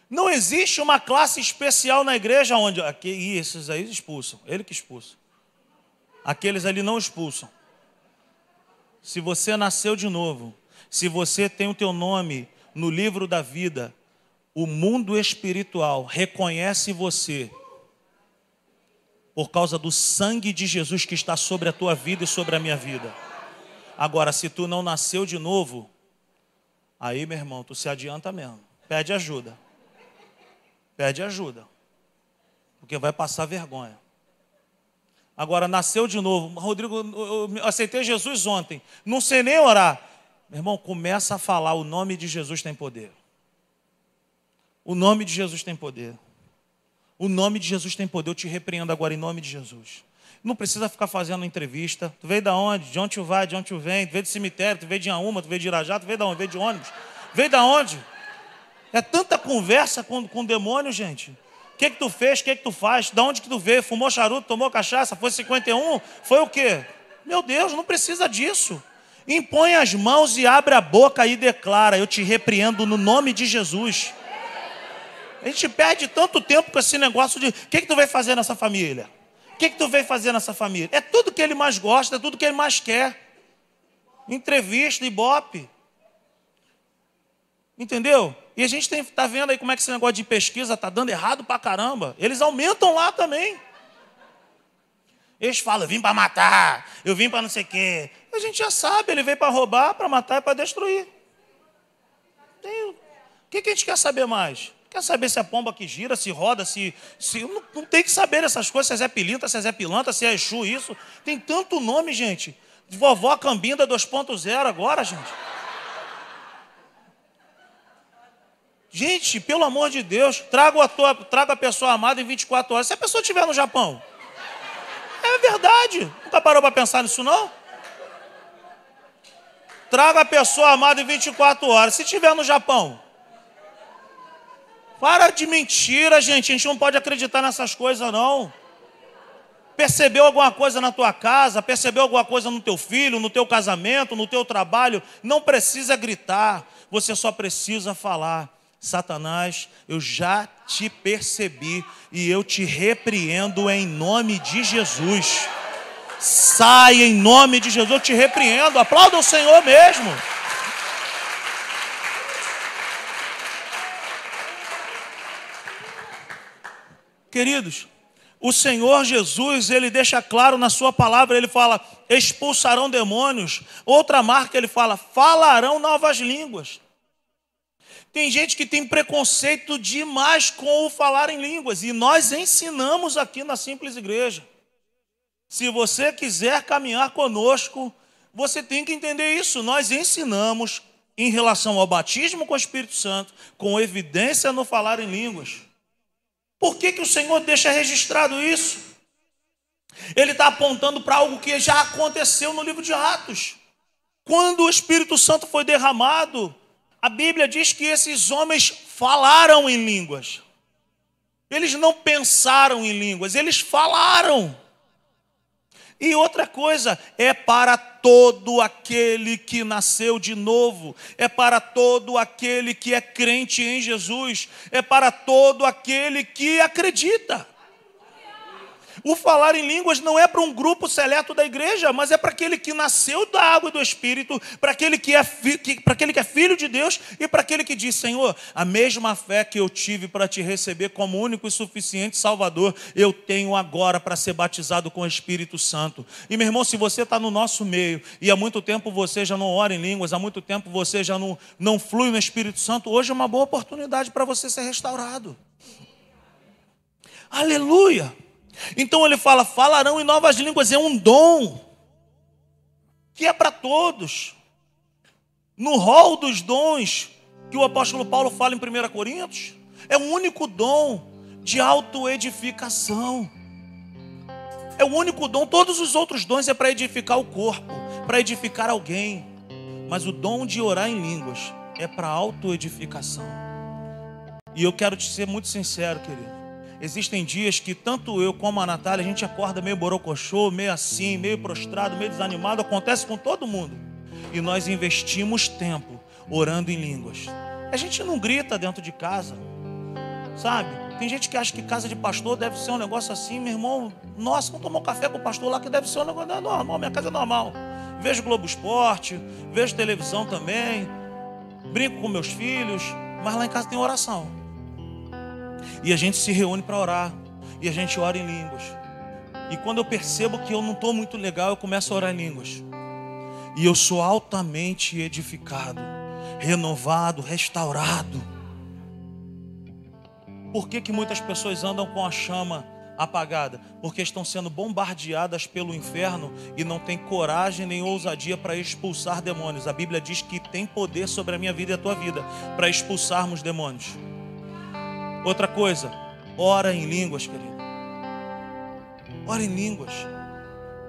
Não existe uma classe especial na igreja onde. Aqui, esses aí expulsam, ele que expulsa. Aqueles ali não expulsam. Se você nasceu de novo, se você tem o teu nome no livro da vida, o mundo espiritual reconhece você por causa do sangue de Jesus que está sobre a tua vida e sobre a minha vida. Agora, se tu não nasceu de novo, aí, meu irmão, tu se adianta mesmo. Pede ajuda. Pede ajuda, porque vai passar vergonha. Agora, nasceu de novo. Rodrigo, eu aceitei Jesus ontem. Não sei nem orar. Meu irmão, começa a falar: o nome de Jesus tem poder. O nome de Jesus tem poder. O nome de Jesus tem poder. Eu te repreendo agora em nome de Jesus. Não precisa ficar fazendo entrevista. Tu veio da onde? De onde tu vai? De onde tu vem? Tu veio do cemitério? Tu veio de Auma? Tu veio de Irajá? Tu veio da onde? Veio de ônibus? Veio da onde? É tanta conversa com, com o demônio, gente. O que que tu fez? O que que tu faz? De onde que tu veio? Fumou charuto? Tomou cachaça? Foi 51? Foi o quê? Meu Deus, não precisa disso. Impõe as mãos e abre a boca e declara: Eu te repreendo no nome de Jesus. A gente perde tanto tempo com esse negócio de: O que, que tu veio fazer nessa família? O que, que tu veio fazer nessa família? É tudo que ele mais gosta, é tudo que ele mais quer. Entrevista, ibope. Entendeu? E a gente está vendo aí como é que esse negócio de pesquisa está dando errado pra caramba. Eles aumentam lá também. Eles falam, eu vim para matar, eu vim para não sei o quê. A gente já sabe, ele veio para roubar, para matar e para destruir. Tem... O que, que a gente quer saber mais? Quer saber se é pomba que gira, se roda, se. se... Não, não, tem que saber essas coisas, se é Zé Pilinta, se é Zé Pilanta, se é Exu, isso. Tem tanto nome, gente. Vovó Cambinda 2.0 agora, gente. Gente, pelo amor de Deus, traga a, tua, traga a pessoa amada em 24 horas. Se a pessoa estiver no Japão. É verdade. Nunca parou para pensar nisso, não? Traga a pessoa amada em 24 horas. Se estiver no Japão. Para de mentira, gente. A gente não pode acreditar nessas coisas, não. Percebeu alguma coisa na tua casa? Percebeu alguma coisa no teu filho, no teu casamento, no teu trabalho? Não precisa gritar. Você só precisa falar. Satanás, eu já te percebi e eu te repreendo em nome de Jesus. Sai em nome de Jesus, eu te repreendo. Aplauda o Senhor mesmo. Queridos, o Senhor Jesus, ele deixa claro na sua palavra, ele fala: expulsarão demônios. Outra marca, ele fala: falarão novas línguas. Tem gente que tem preconceito demais com o falar em línguas, e nós ensinamos aqui na Simples Igreja. Se você quiser caminhar conosco, você tem que entender isso. Nós ensinamos em relação ao batismo com o Espírito Santo, com evidência no falar em línguas. Por que, que o Senhor deixa registrado isso? Ele está apontando para algo que já aconteceu no livro de Atos. Quando o Espírito Santo foi derramado, a Bíblia diz que esses homens falaram em línguas. Eles não pensaram em línguas, eles falaram. E outra coisa, é para todo aquele que nasceu de novo, é para todo aquele que é crente em Jesus, é para todo aquele que acredita. O falar em línguas não é para um grupo seleto da igreja, mas é para aquele que nasceu da água e do Espírito, para aquele que é, para aquele que é filho de Deus e para aquele que diz: Senhor, a mesma fé que eu tive para te receber como único e suficiente Salvador, eu tenho agora para ser batizado com o Espírito Santo. E meu irmão, se você está no nosso meio e há muito tempo você já não ora em línguas, há muito tempo você já não, não flui no Espírito Santo, hoje é uma boa oportunidade para você ser restaurado. Aleluia! Então ele fala: falarão em novas línguas, é um dom que é para todos. No rol dos dons que o apóstolo Paulo fala em 1 Coríntios, é o único dom de autoedificação. É o único dom, todos os outros dons é para edificar o corpo, para edificar alguém. Mas o dom de orar em línguas é para autoedificação. E eu quero te ser muito sincero, querido. Existem dias que tanto eu como a Natália, a gente acorda meio borocochô, meio assim, meio prostrado, meio desanimado, acontece com todo mundo. E nós investimos tempo orando em línguas. A gente não grita dentro de casa, sabe? Tem gente que acha que casa de pastor deve ser um negócio assim, meu irmão. Nossa, não tomou café com o pastor lá que deve ser um negócio normal. Minha casa é normal. Vejo Globo Esporte, vejo televisão também, brinco com meus filhos, mas lá em casa tem oração. E a gente se reúne para orar. E a gente ora em línguas. E quando eu percebo que eu não estou muito legal, eu começo a orar em línguas. E eu sou altamente edificado, renovado, restaurado. Por que, que muitas pessoas andam com a chama apagada? Porque estão sendo bombardeadas pelo inferno e não têm coragem nem ousadia para expulsar demônios. A Bíblia diz que tem poder sobre a minha vida e a tua vida para expulsarmos demônios. Outra coisa, ora em línguas, querido. Ora em línguas.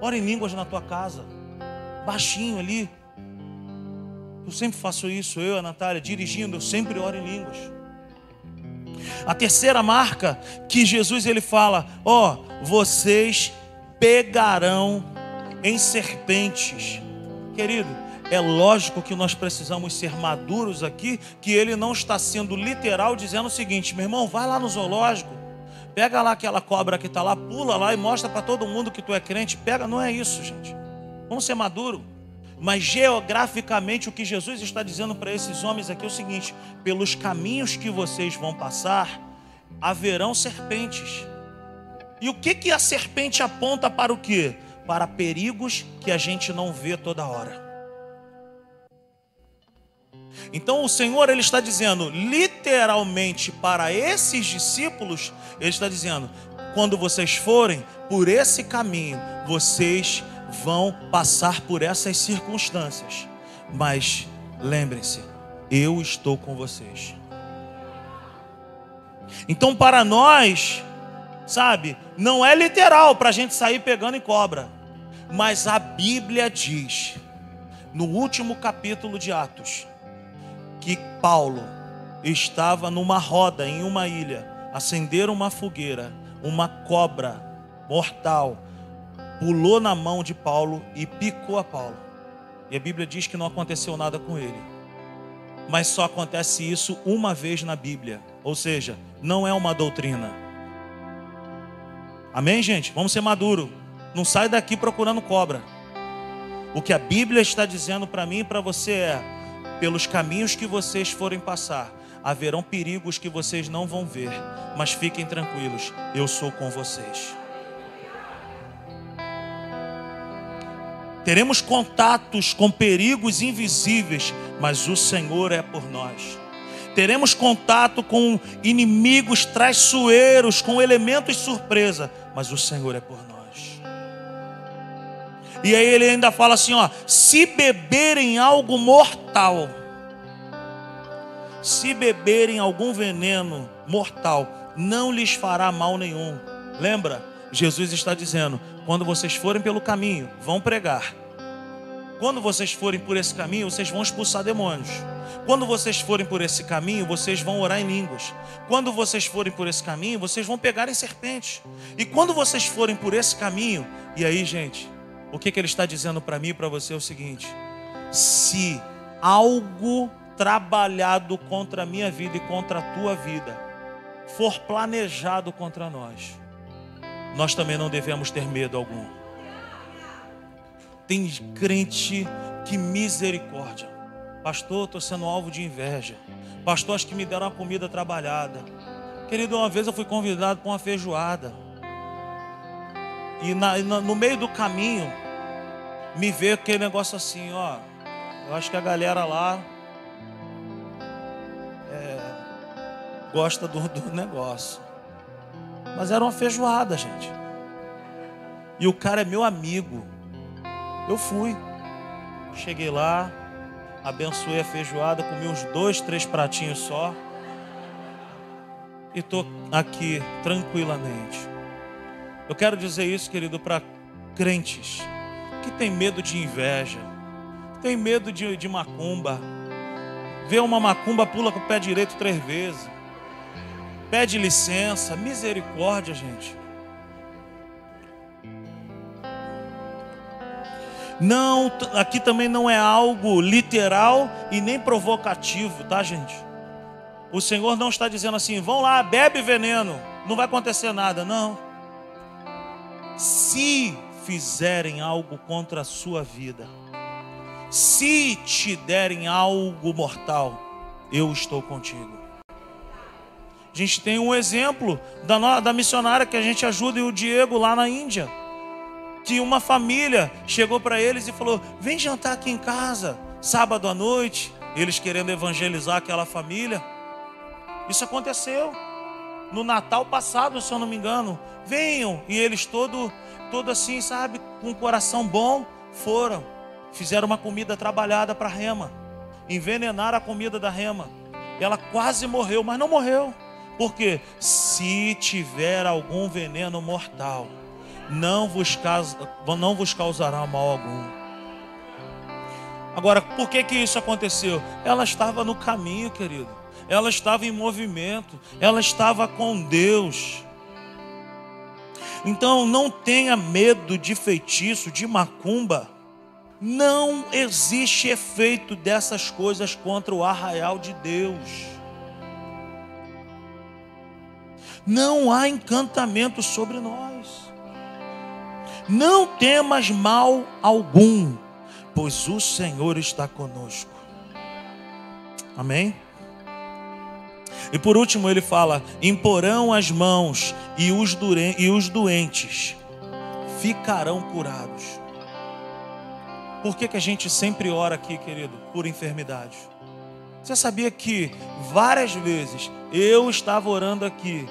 Ora em línguas na tua casa. Baixinho ali. Eu sempre faço isso, eu a Natália, dirigindo, eu sempre oro em línguas. A terceira marca que Jesus ele fala, ó, oh, vocês pegarão em serpentes. Querido, é lógico que nós precisamos ser maduros aqui, que ele não está sendo literal dizendo o seguinte, meu irmão, vai lá no zoológico, pega lá aquela cobra que está lá, pula lá e mostra para todo mundo que tu é crente. Pega, não é isso, gente. Vamos ser maduro. Mas geograficamente o que Jesus está dizendo para esses homens aqui é o seguinte: pelos caminhos que vocês vão passar, haverão serpentes. E o que que a serpente aponta para o quê? Para perigos que a gente não vê toda hora. Então o Senhor ele está dizendo literalmente para esses discípulos, ele está dizendo: quando vocês forem por esse caminho, vocês vão passar por essas circunstâncias. Mas lembrem-se, eu estou com vocês. Então, para nós, sabe, não é literal para a gente sair pegando em cobra, mas a Bíblia diz, no último capítulo de Atos, que Paulo estava numa roda em uma ilha, acenderam uma fogueira, uma cobra mortal pulou na mão de Paulo e picou a Paulo. E a Bíblia diz que não aconteceu nada com ele. mas só acontece isso uma vez na Bíblia. Ou seja, não é uma doutrina. Amém, gente? Vamos ser maduro. Não sai daqui procurando cobra. O que a Bíblia está dizendo para mim e para você é: pelos caminhos que vocês forem passar, haverão perigos que vocês não vão ver, mas fiquem tranquilos, eu sou com vocês. Teremos contatos com perigos invisíveis, mas o Senhor é por nós. Teremos contato com inimigos traiçoeiros, com elementos surpresa, mas o Senhor é por nós. E aí ele ainda fala assim, ó, se beberem algo mortal, se beberem algum veneno mortal, não lhes fará mal nenhum. Lembra? Jesus está dizendo: quando vocês forem pelo caminho, vão pregar. Quando vocês forem por esse caminho, vocês vão expulsar demônios. Quando vocês forem por esse caminho, vocês vão orar em línguas. Quando vocês forem por esse caminho, vocês vão pegar em serpentes. E quando vocês forem por esse caminho, e aí, gente, o que, que ele está dizendo para mim e para você é o seguinte: se algo trabalhado contra a minha vida e contra a tua vida for planejado contra nós, nós também não devemos ter medo algum. Tem crente que misericórdia. Pastor, estou sendo alvo de inveja. Pastor, acho que me deram uma comida trabalhada. Querido, uma vez eu fui convidado para uma feijoada. E na, no meio do caminho, me veio aquele negócio assim, ó. Eu acho que a galera lá é, gosta do, do negócio. Mas era uma feijoada, gente. E o cara é meu amigo. Eu fui. Cheguei lá, abençoei a feijoada, comi uns dois, três pratinhos só. E estou aqui tranquilamente. Eu quero dizer isso, querido, para crentes que tem medo de inveja, tem medo de, de macumba. Vê uma macumba, pula com o pé direito três vezes pede licença, misericórdia, gente. Não, aqui também não é algo literal e nem provocativo, tá, gente? O Senhor não está dizendo assim, vão lá, bebe veneno, não vai acontecer nada, não. Se fizerem algo contra a sua vida, se te derem algo mortal, eu estou contigo. A gente tem um exemplo da, da missionária que a gente ajuda e o Diego lá na Índia. Que uma família chegou para eles e falou: Vem jantar aqui em casa, sábado à noite. Eles querendo evangelizar aquela família. Isso aconteceu no Natal passado, se eu não me engano. Venham. E eles todo, todo assim, sabe, com um coração bom, foram. Fizeram uma comida trabalhada para a Rema. Envenenaram a comida da Rema. Ela quase morreu, mas não morreu. Porque se tiver algum veneno mortal, não vos, não vos causará mal algum. Agora, por que que isso aconteceu? Ela estava no caminho, querido. Ela estava em movimento. Ela estava com Deus. Então, não tenha medo de feitiço, de macumba. Não existe efeito dessas coisas contra o arraial de Deus. não há encantamento sobre nós. Não temas mal algum, pois o Senhor está conosco. Amém? E por último ele fala: imporão as mãos e os, e os doentes ficarão curados. Por que, que a gente sempre ora aqui, querido, por enfermidade? Você sabia que várias vezes eu estava orando aqui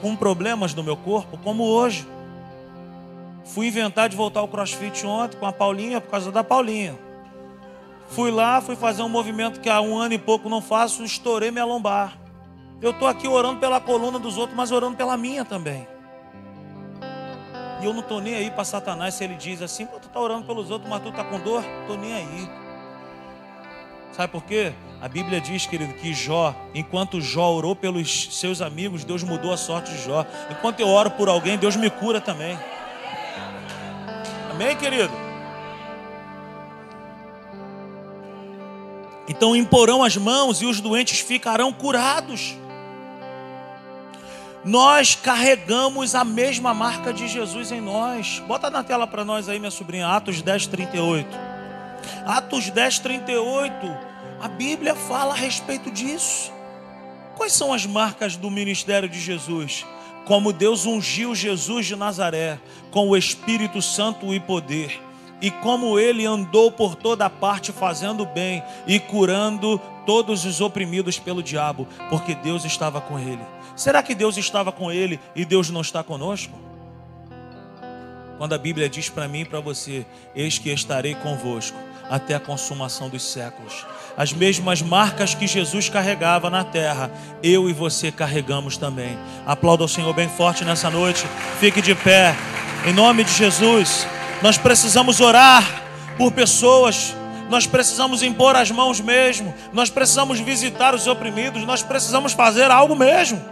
com problemas no meu corpo, como hoje. Fui inventar de voltar ao crossfit ontem com a Paulinha por causa da Paulinha. Fui lá, fui fazer um movimento que há um ano e pouco não faço, estourei minha lombar. Eu estou aqui orando pela coluna dos outros, mas orando pela minha também. E eu não estou nem aí para Satanás se ele diz assim, tu está orando pelos outros, mas tu está com dor? Estou nem aí. Sabe por quê? A Bíblia diz, querido, que Jó, enquanto Jó orou pelos seus amigos, Deus mudou a sorte de Jó. Enquanto eu oro por alguém, Deus me cura também. Amém, querido? Então imporão as mãos e os doentes ficarão curados. Nós carregamos a mesma marca de Jesus em nós. Bota na tela para nós aí, minha sobrinha, Atos 10, 38. Atos 10, 38. A Bíblia fala a respeito disso. Quais são as marcas do ministério de Jesus? Como Deus ungiu Jesus de Nazaré com o Espírito Santo e poder e como ele andou por toda parte fazendo bem e curando todos os oprimidos pelo diabo, porque Deus estava com ele. Será que Deus estava com ele e Deus não está conosco? Quando a Bíblia diz para mim e para você: Eis que estarei convosco até a consumação dos séculos. As mesmas marcas que Jesus carregava na terra, eu e você carregamos também. Aplauda o Senhor bem forte nessa noite. Fique de pé. Em nome de Jesus. Nós precisamos orar por pessoas, nós precisamos impor as mãos mesmo, nós precisamos visitar os oprimidos, nós precisamos fazer algo mesmo.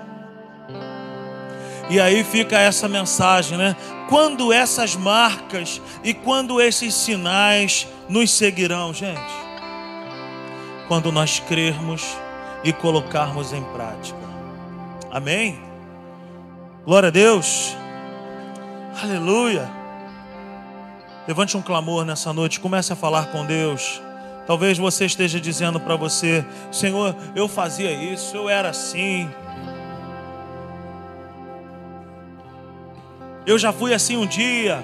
E aí fica essa mensagem, né? Quando essas marcas e quando esses sinais nos seguirão, gente? Quando nós crermos e colocarmos em prática. Amém? Glória a Deus. Aleluia. Levante um clamor nessa noite, comece a falar com Deus. Talvez você esteja dizendo para você: Senhor, eu fazia isso, eu era assim. Eu já fui assim um dia.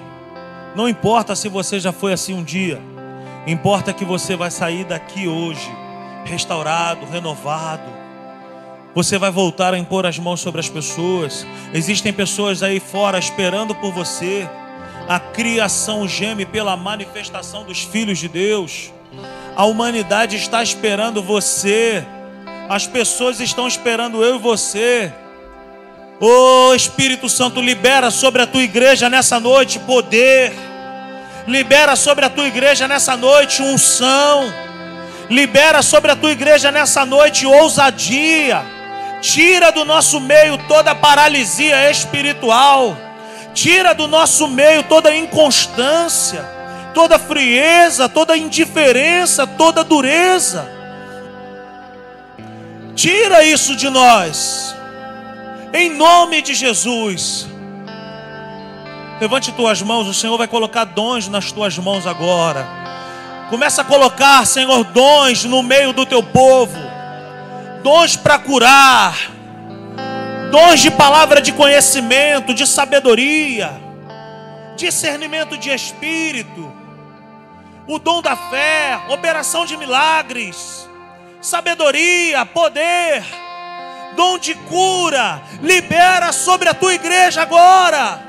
Não importa se você já foi assim um dia, importa que você vai sair daqui hoje, restaurado, renovado. Você vai voltar a impor as mãos sobre as pessoas. Existem pessoas aí fora esperando por você. A criação geme pela manifestação dos filhos de Deus. A humanidade está esperando você. As pessoas estão esperando eu e você. Oh Espírito Santo, libera sobre a tua igreja nessa noite poder. Libera sobre a tua igreja nessa noite unção. Libera sobre a tua igreja nessa noite ousadia. Tira do nosso meio toda paralisia espiritual. Tira do nosso meio toda inconstância, toda frieza, toda indiferença, toda dureza. Tira isso de nós, em nome de Jesus. Levante tuas mãos, o Senhor vai colocar dons nas tuas mãos agora. Começa a colocar, Senhor, dons no meio do teu povo, dons para curar dons de palavra de conhecimento, de sabedoria, discernimento de espírito, o dom da fé, operação de milagres, sabedoria, poder, dom de cura, libera sobre a tua igreja agora.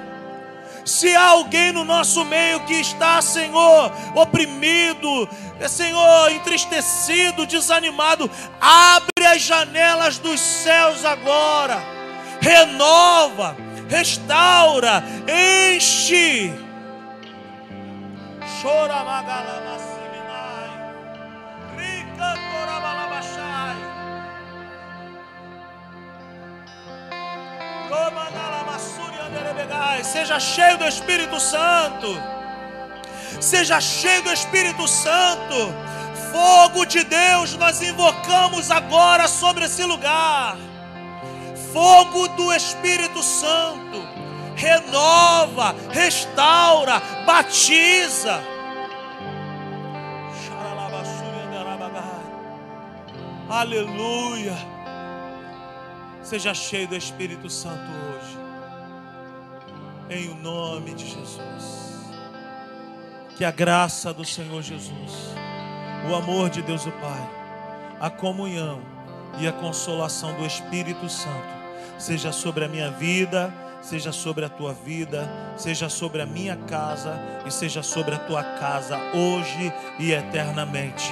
Se há alguém no nosso meio que está, Senhor, oprimido, Senhor, entristecido, desanimado, abre as janelas dos céus agora renova, restaura, enche. Chora magalamassiminai, rica torabalabachai, seja cheio do Espírito Santo, seja cheio do Espírito Santo, fogo de Deus nós invocamos agora sobre esse lugar fogo do Espírito Santo renova, restaura, batiza. Aleluia. Seja cheio do Espírito Santo hoje. Em o nome de Jesus. Que a graça do Senhor Jesus, o amor de Deus o Pai, a comunhão e a consolação do Espírito Santo seja sobre a minha vida, seja sobre a tua vida, seja sobre a minha casa e seja sobre a tua casa hoje e eternamente.